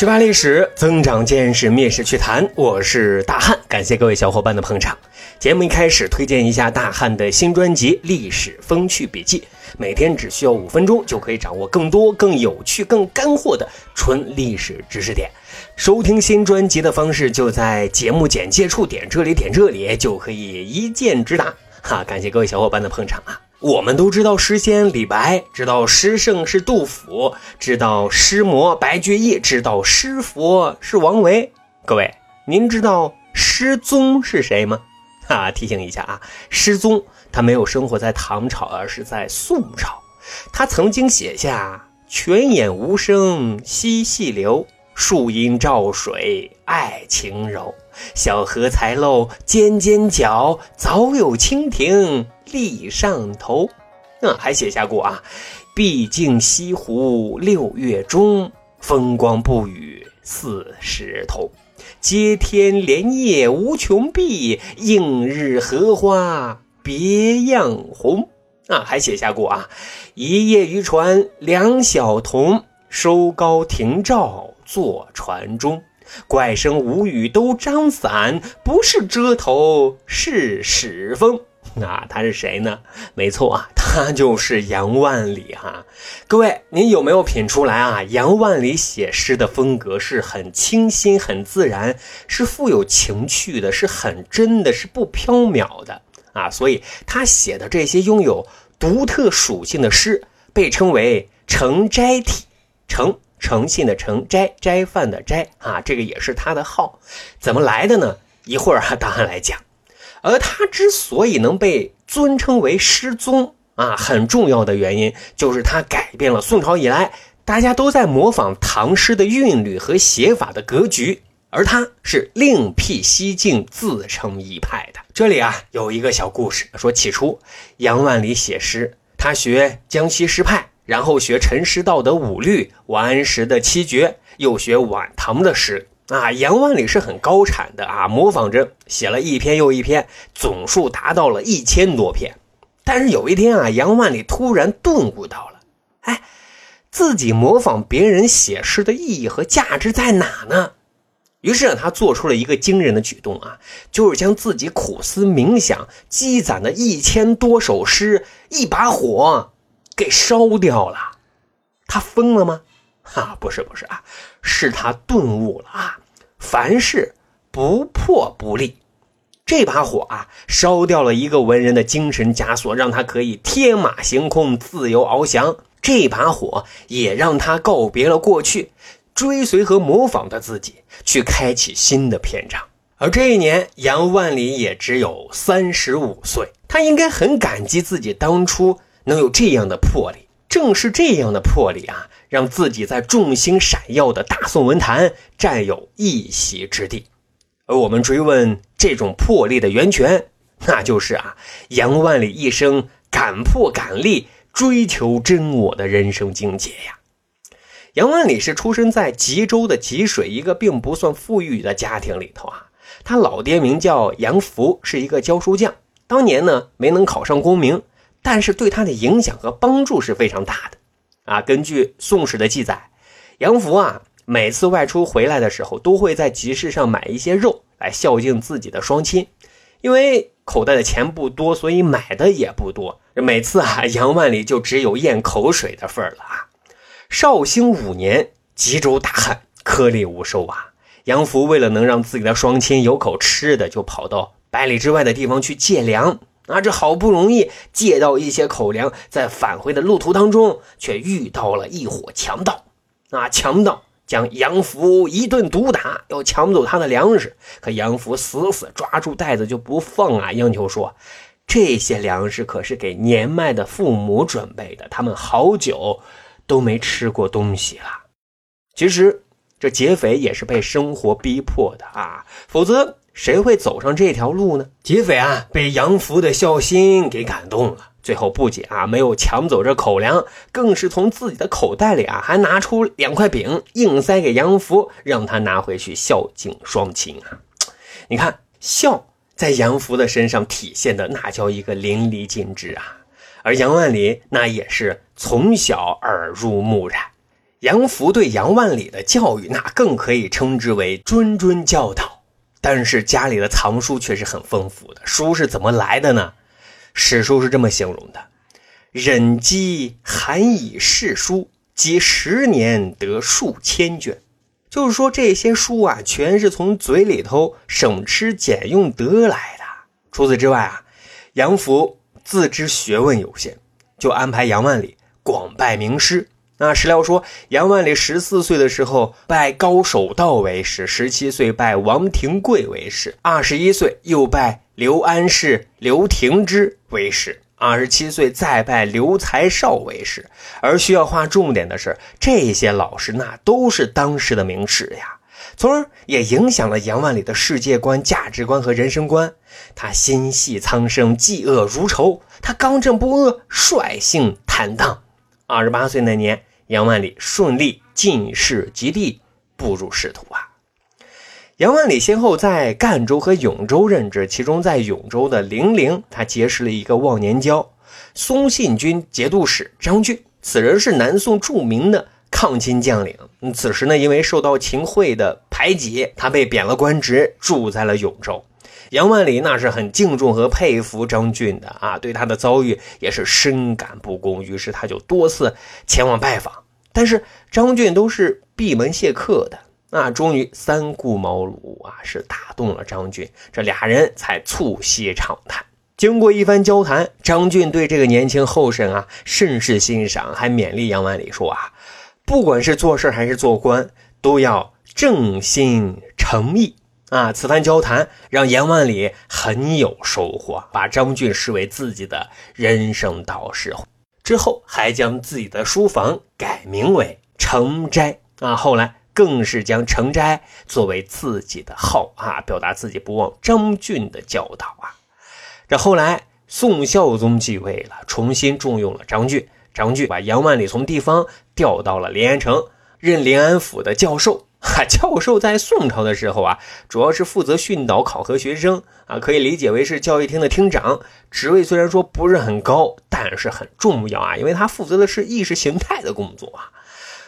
学霸历史，增长见识，灭世趣谈。我是大汉，感谢各位小伙伴的捧场。节目一开始推荐一下大汉的新专辑《历史风趣笔记》，每天只需要五分钟就可以掌握更多、更有趣、更干货的纯历史知识点。收听新专辑的方式就在节目简介处点这里点这里，就可以一键直达。哈，感谢各位小伙伴的捧场啊！我们都知道诗仙李白，知道诗圣是杜甫，知道诗魔白居易，知道诗佛是王维。各位，您知道诗宗是谁吗？哈，提醒一下啊，诗宗他没有生活在唐朝，而是在宋朝。他曾经写下“泉眼无声惜细流，树阴照水爱晴柔。小荷才露尖尖角，早有蜻蜓。”立上头，啊，还写下过啊，毕竟西湖六月中，风光不与四时同。接天莲叶无穷碧，映日荷花别样红。啊，还写下过啊，一叶渔船两小童，收篙停棹坐船中。怪声无语都张伞，不是遮头是使风。那他是谁呢？没错啊，他就是杨万里哈。各位，您有没有品出来啊？杨万里写诗的风格是很清新、很自然，是富有情趣的，是很真的，是不飘渺的啊。所以他写的这些拥有独特属性的诗，被称为诚斋体。诚，诚信的诚；斋，斋饭的斋啊。这个也是他的号。怎么来的呢？一会儿啊，答案来讲。而他之所以能被尊称为诗宗啊，很重要的原因就是他改变了宋朝以来大家都在模仿唐诗的韵律和写法的格局，而他是另辟蹊径，自成一派的。这里啊有一个小故事，说起初杨万里写诗，他学江西诗派，然后学陈师道的五律，王安石的七绝，又学晚唐的诗。啊，杨万里是很高产的啊，模仿着写了一篇又一篇，总数达到了一千多篇。但是有一天啊，杨万里突然顿悟到了，哎，自己模仿别人写诗的意义和价值在哪呢？于是他做出了一个惊人的举动啊，就是将自己苦思冥想积攒的一千多首诗一把火给烧掉了。他疯了吗？哈，不是不是啊，是他顿悟了啊。凡事不破不立，这把火啊，烧掉了一个文人的精神枷锁，让他可以天马行空、自由翱翔；这把火也让他告别了过去，追随和模仿的自己，去开启新的篇章。而这一年，杨万里也只有三十五岁，他应该很感激自己当初能有这样的魄力。正是这样的魄力啊，让自己在众星闪耀的大宋文坛占有一席之地。而我们追问这种魄力的源泉，那就是啊，杨万里一生敢破敢立、追求真我的人生境界呀。杨万里是出生在吉州的吉水一个并不算富裕的家庭里头啊。他老爹名叫杨福，是一个教书匠，当年呢没能考上功名。但是对他的影响和帮助是非常大的，啊，根据《宋史》的记载，杨福啊每次外出回来的时候，都会在集市上买一些肉来孝敬自己的双亲。因为口袋的钱不多，所以买的也不多。每次啊，杨万里就只有咽口水的份儿了啊。绍兴五年，吉州大旱，颗粒无收啊。杨福为了能让自己的双亲有口吃的，就跑到百里之外的地方去借粮。啊，这好不容易借到一些口粮，在返回的路途当中，却遇到了一伙强盗。啊，强盗将杨福一顿毒打，要抢走他的粮食。可杨福死死抓住袋子就不放啊，央求说：“这些粮食可是给年迈的父母准备的，他们好久都没吃过东西了。”其实，这劫匪也是被生活逼迫的啊，否则。谁会走上这条路呢？劫匪啊，被杨福的孝心给感动了，最后不仅啊没有抢走这口粮，更是从自己的口袋里啊还拿出两块饼，硬塞给杨福，让他拿回去孝敬双亲啊。你看，孝在杨福的身上体现的那叫一个淋漓尽致啊。而杨万里那也是从小耳濡目染，杨福对杨万里的教育，那更可以称之为谆谆教导。但是家里的藏书却是很丰富的，书是怎么来的呢？史书是这么形容的：忍饥寒以释书，积十年得数千卷。就是说这些书啊，全是从嘴里头省吃俭用得来的。除此之外啊，杨福自知学问有限，就安排杨万里广拜名师。那史料说，杨万里十四岁的时候拜高守道为师，十七岁拜王廷贵为师，二十一岁又拜刘安世、刘廷之为师，二十七岁再拜刘才少为师。而需要划重点的是，这些老师那都是当时的名士呀，从而也影响了杨万里的世界观、价值观和人生观。他心系苍生，嫉恶如仇；他刚正不阿，率性坦荡。二十八岁那年。杨万里顺利进士及第，步入仕途啊。杨万里先后在赣州和永州任职，其中在永州的零陵，他结识了一个忘年交——松信军节度使张俊。此人是南宋著名的抗金将领。此时呢，因为受到秦桧的排挤，他被贬了官职，住在了永州。杨万里那是很敬重和佩服张俊的啊，对他的遭遇也是深感不公，于是他就多次前往拜访，但是张俊都是闭门谢客的。那终于三顾茅庐啊，是打动了张俊，这俩人才促膝长谈。经过一番交谈，张俊对这个年轻后生啊甚是欣赏，还勉励杨万里说啊，不管是做事还是做官，都要正心诚意。啊，此番交谈让杨万里很有收获，把张俊视为自己的人生导师。之后还将自己的书房改名为诚斋啊，后来更是将诚斋作为自己的号啊，表达自己不忘张俊的教导啊。这后来宋孝宗继位了，重新重用了张俊，张俊把杨万里从地方调到了临安城，任临安府的教授。哈，教授在宋朝的时候啊，主要是负责训导考核学生啊，可以理解为是教育厅的厅长。职位虽然说不是很高，但是很重要啊，因为他负责的是意识形态的工作啊。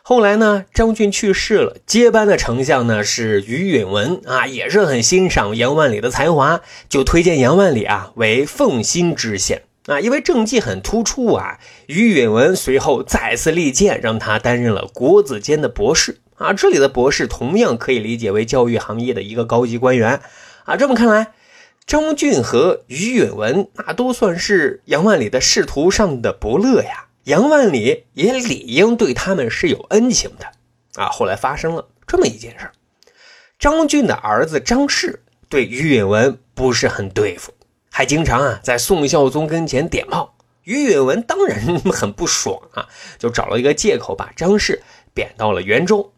后来呢，张俊去世了，接班的丞相呢是于允文啊，也是很欣赏杨万里的才华，就推荐杨万里啊为奉新知县啊，因为政绩很突出啊。于允文随后再次力荐，让他担任了国子监的博士。啊，这里的博士同样可以理解为教育行业的一个高级官员，啊，这么看来，张俊和于允文那都算是杨万里的仕途上的伯乐呀。杨万里也理应对他们是有恩情的，啊，后来发生了这么一件事张俊的儿子张氏对于允文不是很对付，还经常啊在宋孝宗跟前点炮。于允文当然 很不爽啊，就找了一个借口把张氏贬到了元州。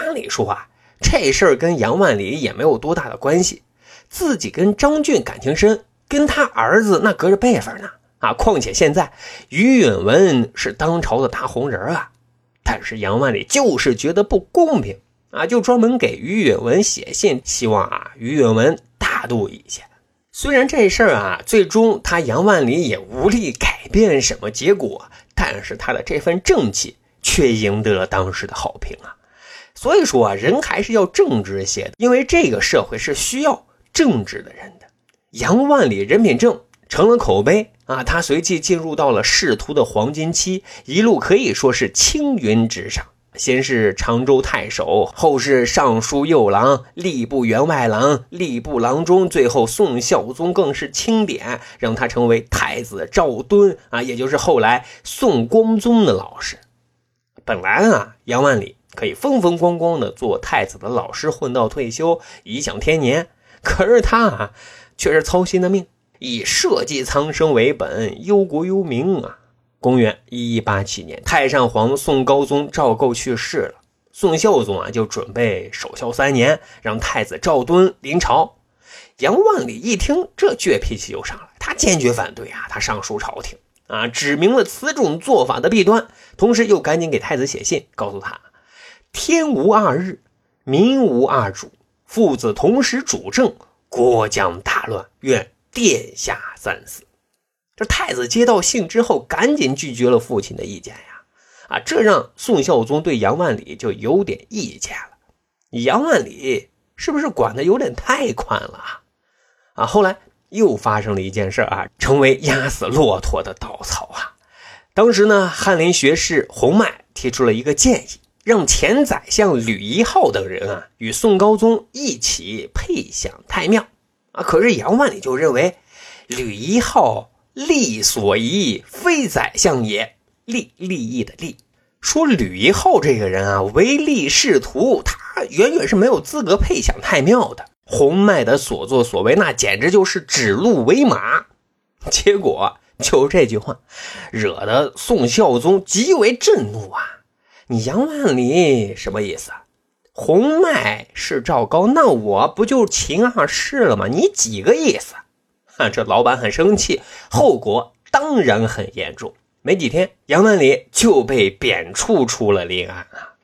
按理说啊，这事儿跟杨万里也没有多大的关系，自己跟张俊感情深，跟他儿子那隔着辈分呢啊！况且现在于允文是当朝的大红人啊，但是杨万里就是觉得不公平啊，就专门给于允文写信，希望啊于允文大度一些。虽然这事儿啊，最终他杨万里也无力改变什么结果，但是他的这份正气却赢得了当时的好评啊。所以说啊，人还是要正直些的，因为这个社会是需要正直的人的。杨万里人品正，成了口碑啊。他随即进入到了仕途的黄金期，一路可以说是青云直上。先是常州太守，后是尚书右郎、吏部员外郎、吏部郎中，最后宋孝宗更是钦点，让他成为太子赵敦啊，也就是后来宋光宗的老师。本来啊，杨万里。可以风风光光的做太子的老师，混到退休，颐享天年。可是他啊，却是操心的命，以社稷苍生为本，忧国忧民啊。公元一一八七年，太上皇宋高宗赵构去世了，宋孝宗啊就准备守孝三年，让太子赵敦临朝。杨万里一听，这倔脾气就上来，他坚决反对啊，他上书朝廷啊，指明了此种做法的弊端，同时又赶紧给太子写信，告诉他。天无二日，民无二主，父子同时主政，国将大乱。愿殿下三思。这太子接到信之后，赶紧拒绝了父亲的意见呀！啊，这让宋孝宗对杨万里就有点意见了。杨万里是不是管的有点太宽了啊？啊，后来又发生了一件事啊，成为压死骆驼的稻草啊。当时呢，翰林学士洪迈提出了一个建议，让前宰相吕夷浩等人啊与宋高宗一起配享太庙啊。可是杨万里就认为吕夷浩利所宜，非宰相也。利利益的利，说吕夷浩这个人啊，唯利是图，他远远是没有资格配享太庙的。洪迈的所作所为，那简直就是指鹿为马。结果就这句话，惹得宋孝宗极为震怒啊！你杨万里什么意思？洪迈是赵高，那我不就秦二世了吗？你几个意思？啊，这老板很生气，后果当然很严重。没几天，杨万里就被贬黜出了临安啊！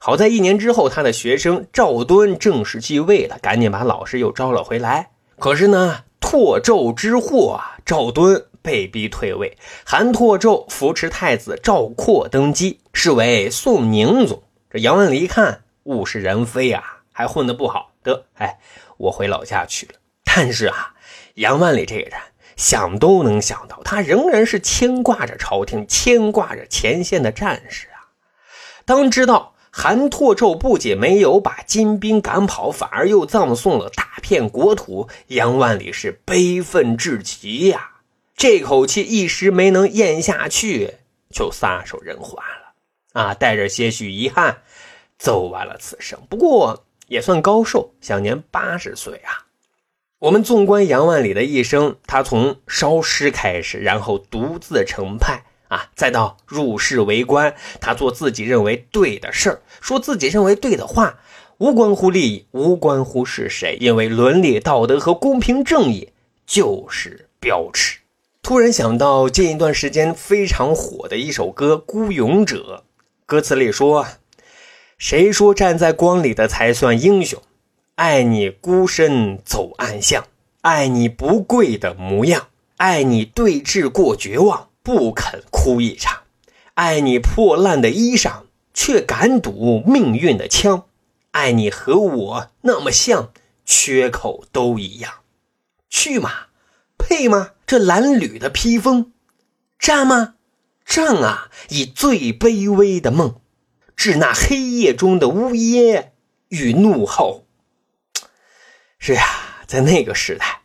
好在一年之后，他的学生赵敦正式继位了，赶紧把老师又招了回来。可是呢，拓胄之祸啊，赵敦被逼退位，韩拓胄扶持太子赵括登基，是为宋宁宗。这杨万里一看物是人非啊，还混得不好，得哎，我回老家去了。但是啊，杨万里这个人。想都能想到，他仍然是牵挂着朝廷，牵挂着前线的战士啊。当知道韩拓胄不仅没有把金兵赶跑，反而又葬送了大片国土，杨万里是悲愤至极呀。这口气一时没能咽下去，就撒手人寰了啊！带着些许遗憾，走完了此生。不过也算高寿，享年八十岁啊。我们纵观杨万里的一生，他从烧诗开始，然后独自成派啊，再到入世为官，他做自己认为对的事儿，说自己认为对的话，无关乎利益，无关乎是谁，因为伦理道德和公平正义就是标尺。突然想到近一段时间非常火的一首歌《孤勇者》，歌词里说：“谁说站在光里的才算英雄？”爱你孤身走暗巷，爱你不跪的模样，爱你对峙过绝望不肯哭一场，爱你破烂的衣裳却敢赌命运的枪，爱你和我那么像，缺口都一样。去吗？配吗？这褴褛的披风，战吗？战啊！以最卑微的梦，致那黑夜中的呜咽与怒吼。是呀，在那个时代，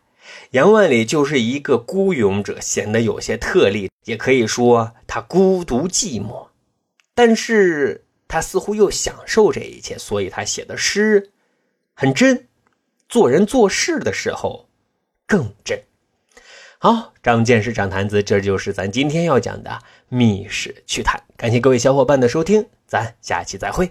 杨万里就是一个孤勇者，显得有些特例，也可以说他孤独寂寞。但是他似乎又享受这一切，所以他写的诗很真，做人做事的时候更真。好，长见识，长谈资，这就是咱今天要讲的密室趣谈。感谢各位小伙伴的收听，咱下期再会。